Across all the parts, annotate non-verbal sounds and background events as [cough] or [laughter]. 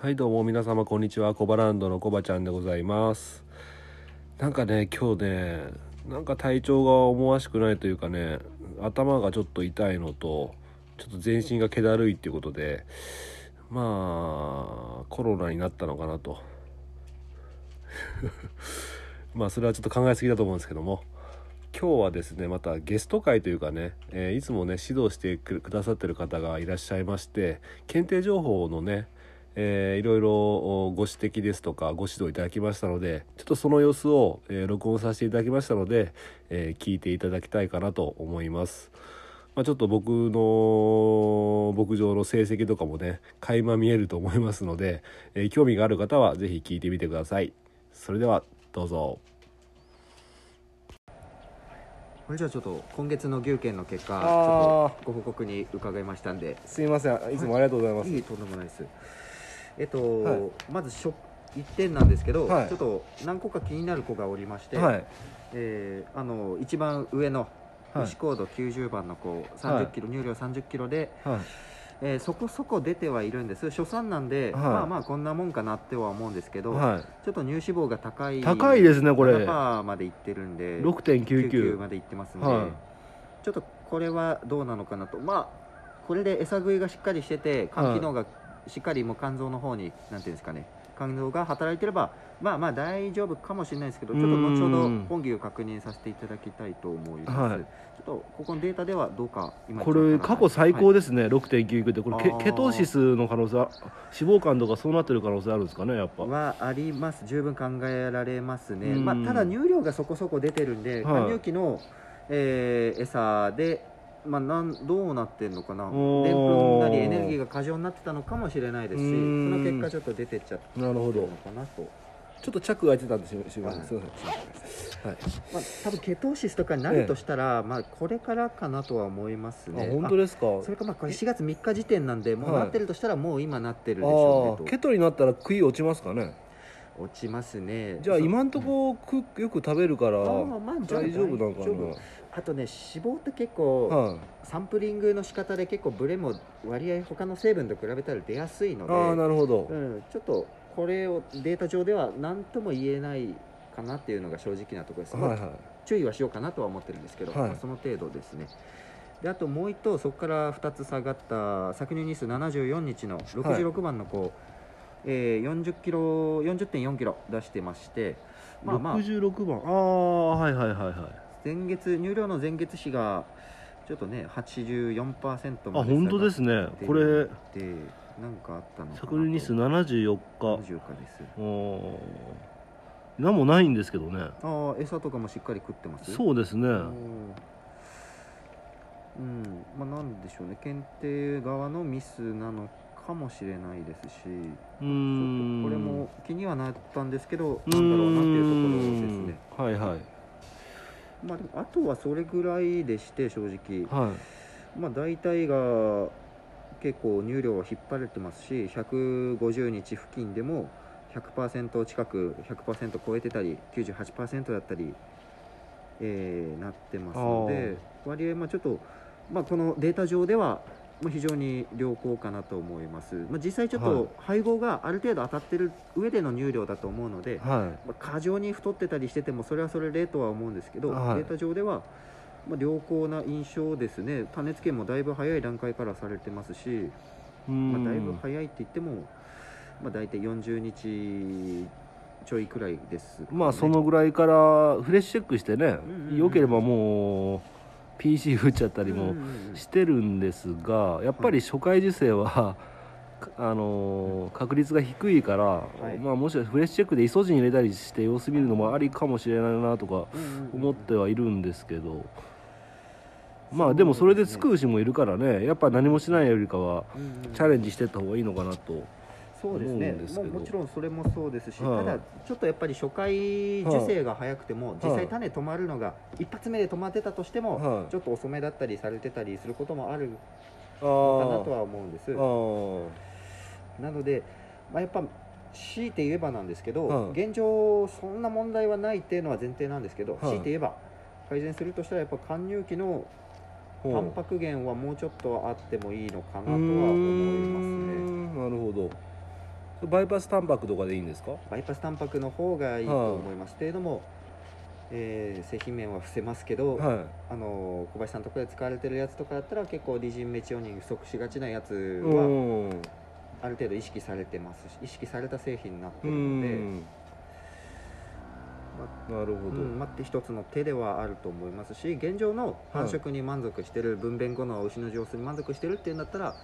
はいどうも皆様こんにちは。コバランドのコバちゃんでございます。なんかね今日ねなんか体調が思わしくないというかね頭がちょっと痛いのとちょっと全身が気だるいっていうことでまあコロナになったのかなと。[laughs] まあそれはちょっと考えすぎだと思うんですけども。今日はですねまたゲスト会というかね、えー、いつもね指導してくださってる方がいらっしゃいまして検定情報のね、えー、いろいろご指摘ですとかご指導いただきましたのでちょっとその様子を、えー、録音させていただきましたので、えー、聞いていただきたいかなと思います。まあ、ちょっと僕の牧場の成績とかもね垣間見えると思いますので、えー、興味がある方は是非聞いてみてください。それではどうぞ。これじゃあちょっと今月の牛券の結果ちょっとご報告に伺いましたんですいませんいつもありがとうございます、はい、いいとんでもないですえっと、はい、まず1点なんですけど、はい、ちょっと何個か気になる子がおりまして、はい、えー、あの一番上の牛コード90番の子30キロ、入量30キロで、はい。えー、そこそこ出てはいるんです。初産なんで、はい、まあまあこんなもんかなっては思うんですけど、はい、ちょっと乳脂肪が高い高いですねこれ。7%までいってるんで6.99までいってますんで、はい、ちょっとこれはどうなのかなと。まあこれで餌食いがしっかりしてて肝機能がしっかりもう肝臓の方になんていうんですかね肝臓が働いてればまあまあ大丈夫かもしれないですけどちょっと後ほど本牛を確認させていただきたいと思います、はい、ちょっとここのデータではどうか今これ過去最高ですね、はい、6.99って。これケケトーシスの可能性脂肪肝とかそうなってる可能性あるんですかねやっぱ。はあります。十分考えられますね、まあ、ただ乳量がそこそこ出てるんで、加乳期の、えー、餌でまあ、なんどうなってんのかなでんぷんなりエネルギーが過剰になってたのかもしれないですしその結果ちょっと出てっちゃったのかなと。ちょっと着が空いてたんですよ。すみません。すみません。はい。まあ多分ケトーシスとかになるとしたら、ええ、まあこれからかなとは思いますね。本当ですか？それかまあこれ4月3日時点なんで、もうなってるとしたらもう今なってるでしょうねケトになったら食い落ちますかね？落ちますね。じゃあ今んとこくよく食べるから大丈夫なのかな？あとね脂肪って結構、はい、サンプリングの仕方で結構ブレも割合他の成分と比べたら出やすいのであなるほど、うん、ちょっとこれをデータ上では何とも言えないかなっていうのが正直なところです、はいはい、まあ、注意はしようかなとは思ってるんですけど、はい、まあ、その程度ですね。であともう一頭そこから2つ下がった搾乳日数74日の66番の子、はい、えー、40キロ40.4キロ出してましてまあまあ。66番。ああはいはいはいはい。前月入量の前月比がちょっとね84%まであ本当ですね。これで何かあったのかな日数74日。74日です。何もないんですけどね。ああ餌とかもしっかり食ってます？そうですね。うんまあなんでしょうね。検定側のミスなのかもしれないですしうん。これも気にはなったんですけどなんだろうなっていうところですね。はいはい。まああとはそれぐらいでして正直、はい、まあ大体が結構乳量は引っ張れてますし150日付近でも100%近く100%超えてたり98%だったり、えー、なってますので割合まあちょっと、まあ、このデータ上ではまあ、非常に良好かなと思います、まあ、実際ちょっと配合がある程度当たってる上での乳量だと思うので、はい、まあ、過剰に太ってたりしててもそれはそれでとは思うんですけど、はい、データ上ではまあ、良好な印象ですね。種付けもだいぶ早い段階からされてますし、まあ、だいぶ早いって言っても、まあ、大体40日ちょいくらいです、ね、まあそのぐらいからフレッシュチェックしてね、うんうんうん、よければもう PC 打っちゃったりもしてるんですがやっぱり初回受精は、あの確率が低いから、はい、まあ、もしかフレッシュチェックでイソジン入れたりして様子見るのもありかもしれないなとか思ってはいるんですけど。まあでもそれでつく牛もいるからねやっぱ何もしないよりかはチャレンジしてった方がいいのかなとそうですね。ももちろんそれもそうですし、はあ、ただちょっとやっぱり初回受精が早くても、はあ、実際種止まるのが一発目で止まってたとしても、はあ、ちょっと遅めだったりされてたりすることもあるかなとは思うんです。なので、まあ、やっぱ強いて言えばなんですけど、現状そんな問題はないっていうのは前提なんですけど、強いて言えば改善するとしたらやっぱ貫入期のタンパク源はもうちょっとあってもいいのかなとは思いますね。なるほどバイパスタンパクとかでいいんですか？バイパスタンパクの方がいいと思います、けれども、えー製品面は伏せますけど、はい。あの小林さんのところで使われてるやつとかだったら結構リジンメチオニン不足しがちなやつうはん。ある程度意識されてますし意識された製品になってうるので、ん。なるほど、うん、待って一つの手ではあると思いますし現状の繁殖に満足してる、分娩後の牛の上手に満足してるっていうんだったら、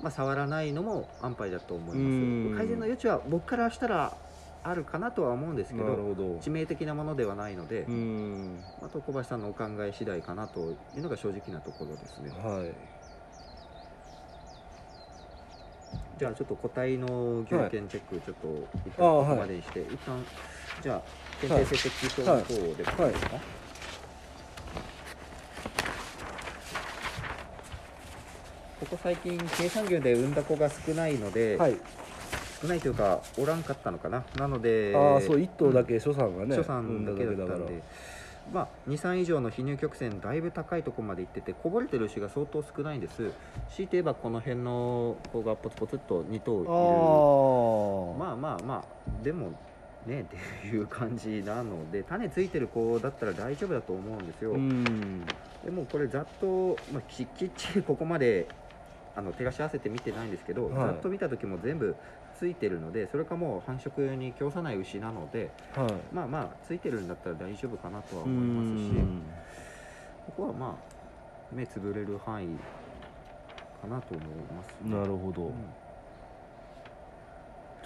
まあ、触らないのも安牌だと思いうん。ます改善の余地は僕からしたらあるかなとは思うんですけど致命的なものではないので、うん。あと小林さんのお考え次第かなというのが正直なところですね。はい。じゃあちょっと個体の牛検チェックちょっと一旦ここまでにして、一旦じゃあ検定成績表の方でもい。い。ですか、はいここ最近計算牛で産んだ子が少ないので、はい。少ないというかおらんかったのかな。なのでああそう1頭だけ所産がね初産だけだったんで。まあ23以上の非入曲線だいぶ高いところまで行っててこぼれてる牛が相当少ないんです。強いて言えばこの辺の子がポツポツっと2頭いる。まあまあまあでもねっていう感じなので種ついてる子だったら大丈夫だと思うんですよ、うん。でもこれざっと、まあ、ききっちりここまであの照らし合わせて見てないんですけど、はい。ざっと見た時も全部ついてるのでそれかもう繁殖に供さない牛なのではい。まあまあついてるんだったら大丈夫かなとはう思いますしん。ここはまあ目つぶれる範囲かなと思います、なるほど、うん。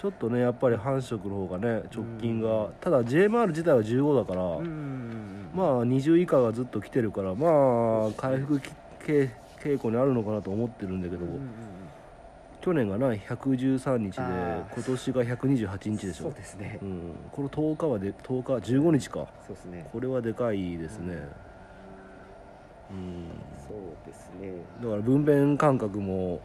ちょっとねやっぱり繁殖の方がね直近が、ただ JMR 自体は15だから、うんまあ20以下がずっと来てるからまあ回復き傾傾向にあるのかなと思ってるんだけど、うんうんうん。去年がな113日で今年が128日でしょ。そうですね、うん、この10日はで10日15日か。そうですね。これはでかいですね。うん。そうですね。だから分娩間隔も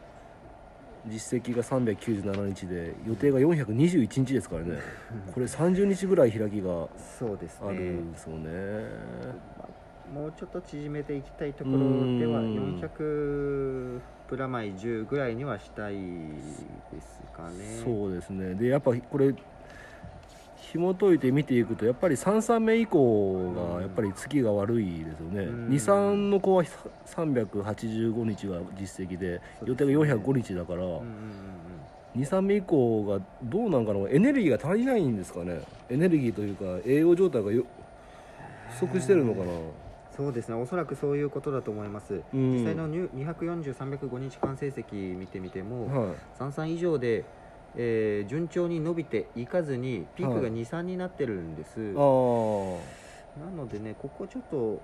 実績が397日で予定が421日ですからね。これ30日ぐらい開きがそうですあるねんですよね。まあもうちょっと縮めていきたいところではうん。400プラマイ10ぐらいにはしたいですかね。そうですね。でやっぱこれ紐解いて見ていくとやっぱり33目以降がやっぱり月が悪いですよね、うん。23の子は385日が実績で予定が405日だから、うんうんうん23目以降がどうなんかなエネルギーが足りないんですかね。エネルギーというか栄養状態がよ不足してるのかなそうですね。おそらくそういうことだと思います、うん。実際の240305日間成績見てみても、はい。33以上で、えー順調に伸びていかずにピークがはい。23になってるんです、あなのでねここちょっと、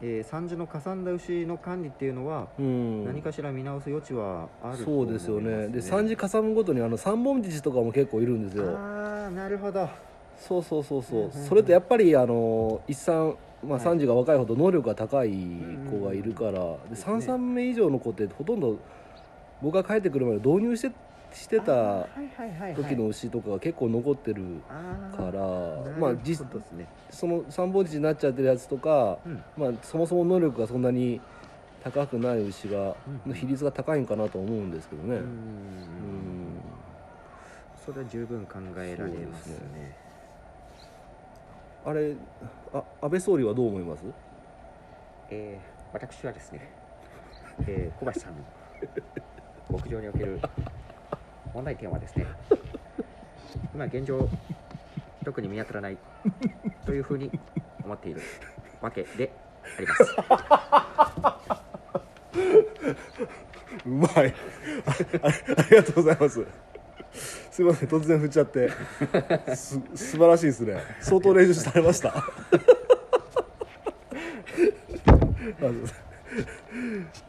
えー、三樹のかさんだ牛の管理っていうのはあうん。何かしら見直す余地はあるとそうですよね。で3時かさむごとにあの三本父とかも結構いるんですよ。ああなるほどそうそうそうそう、それとやっぱりあの一産まあ、はい。3時が若いほど能力が高い子がいるから、でですね。3産目以上の子ってほとんど僕が帰ってくるまで導入してしてたはいはいはいはい時の牛とかが結構残ってるから、まあ実ですね。その3本父になっちゃってるやつとか、うん。まあ、そもそも能力がそんなに高くない牛がうんの比率が高いんかなと思うんですけどね。ううん。んそれは十分考えられますねあれあ安倍総理はどう思います？えー私はですね、えー小橋さんの牧場における問題点はですね今現状特に見当たらないというふうに思っているわけであります。[laughs] うまい。ありがとうございますすいません突然振っちゃって。す素晴らしいですね。相当練習されました。あ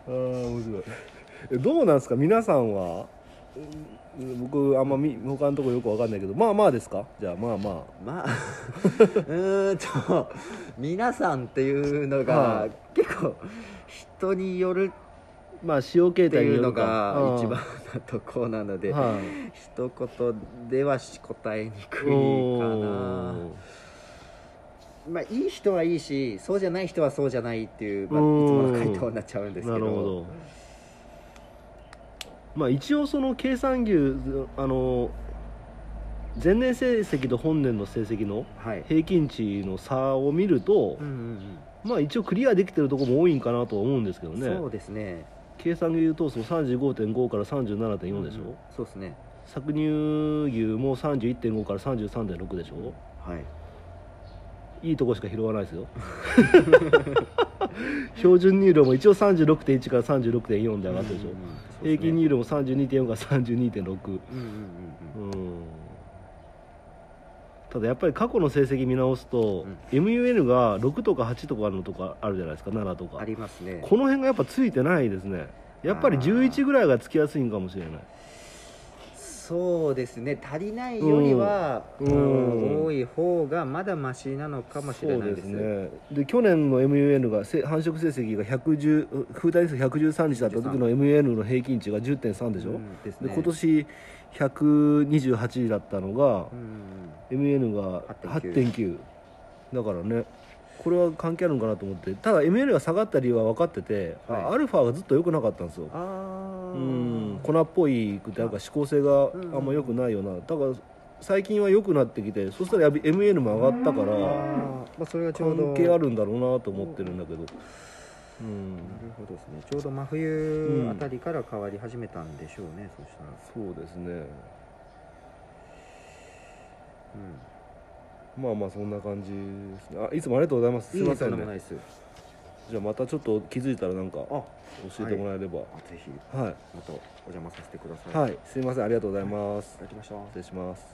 あー面白い。えどうなんですか？皆さんは？うん僕あんまみ他のところよくわかんないけど。まあまあですか？じゃあまあままあ [laughs] うーんと皆さんっていうのが、はい。結構人によるあまあ使用形っていうの態によるかが一番なところなので、はい一言では答えにくいかおなー。まあいい人はいいしそうじゃない人はそうじゃないっていう、まあ、いつうんもの回答になっちゃうんですけど。なるほど。まあ一応その計算牛あの前年成績と本年の成績の平均値の差を見ると、まあ一応クリアできてるところも多いんかなと思うんですけどね。そうですね計算でいうとその35.5から37.4でしょ、うん、そうですね。搾乳牛も31.5から33.6でしょ？はい。いいとこしか拾わないですよ。[laughs] 標準乳量も一応36.1から36.4で上がってるでしょ、うんうんね、平均乳量も32.4から32.6うんうんうんうんただやっぱり過去の成績見直すと、うん、MUN が6とか8とかのとかあるじゃないですか7とか。ありますねこの辺がやっぱついてないですねやっぱり11ぐらいがつきやすいんかもしれないそうですね。足りないよりは、うん、多い方がまだましなのかもしれないです。ね。で去年の MUN が繁殖成績が110風体数113日だった時の MUN の平均値が10.3でしょ、うん、で、ね、今年128だったのが、うん、MN が8.9だからねこれは関係あるのかなと思って。ただ ML が下がった理由は分かってて、はい、アルファがずっと良くなかったんですよ。うん。粉っぽいくてなんか指向性があんま良くないような。だから最近は良くなってきてそしたら MN も上がったからまあ、それがちょうど。関係あるんだろうなと思ってるんだけど。うん、なるほどですね。ちょうど真冬あたりから変わり始めたんでしょうね、うん、そしたら。そうですね。うんまあまあそんな感じですね。あいつもありがとうございます。すいませんね。じゃあまたちょっと気づいたらなんか教えてもらえれば、はい、ぜひはい。またお邪魔させてください。はい。すいません。ありがとうございます、はい、い失礼します。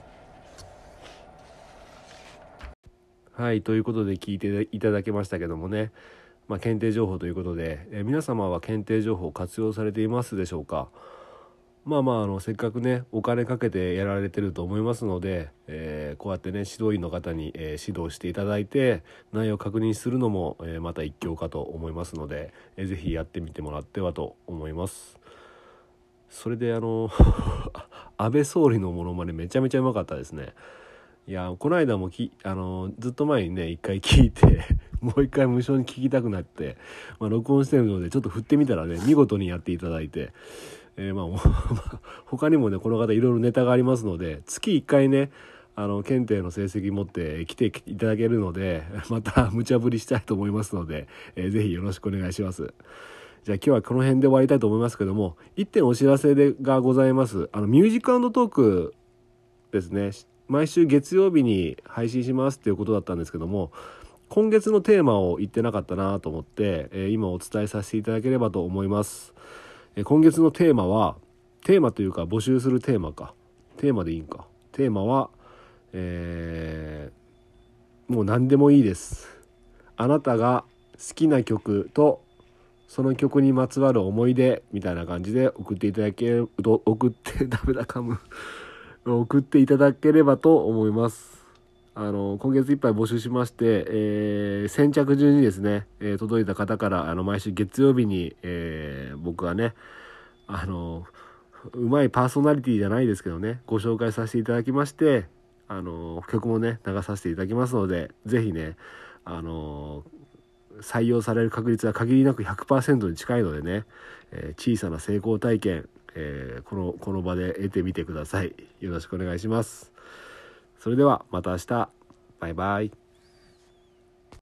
はい。ということで聞いていただけましたけどもね。まあ、検定情報ということで、えー、皆様は検定情報を活用されていますでしょうか？まあまああのせっかくねお金かけてやられてると思いますので、えー、こうやってね指導員の方に、えー、指導していただいて内容を確認するのも、えー、また一興かと思いますので、えー、ぜひやってみてもらってはと思います。それであの [laughs] 安倍総理のものまねめちゃめちゃうまかったですね。いやこの間もきあのずっと前にね一回聞いて [laughs] もう一回無償に聞きたくなって、まあ、録音してるのでちょっと振ってみたらね見事にやっていただいて、えー、まあ [laughs] 他にもねこの方いろいろネタがありますので月1回ねあの検定の成績持って来ていただけるので [laughs] また無茶ぶりしたいと思いますので、えー、ぜひよろしくお願いします。じゃあ今日はこの辺で終わりたいと思いますけども1点お知らせでがございます。あのミュージックトークですね。毎週月曜日に配信しますっていうことだったんですけども今月のテーマを言ってなかったなと思って、えー、今お伝えさせていただければと思います、今月のテーマはテーマというか募集するテーマか。テーマでいいんか。テーマはえー、もう何でもいいです。あなたが好きな曲とその曲にまつわる思い出みたいな感じで送っていただけると送ってダメだ噛む送っていただければと思います。あの今月いっぱい募集しまして、えー、先着順にですね、えー、届いた方からあの毎週月曜日に、えー、僕はねあのうまいパーソナリティじゃないですけどねご紹介させていただきましてあの曲もね流させていただきますので是非ねあの採用される確率は限りなく100%に近いのでね、え小さな成功体験、えこのこの場で得てみてください。よろしくお願いします。それではまた明日。バイバイ。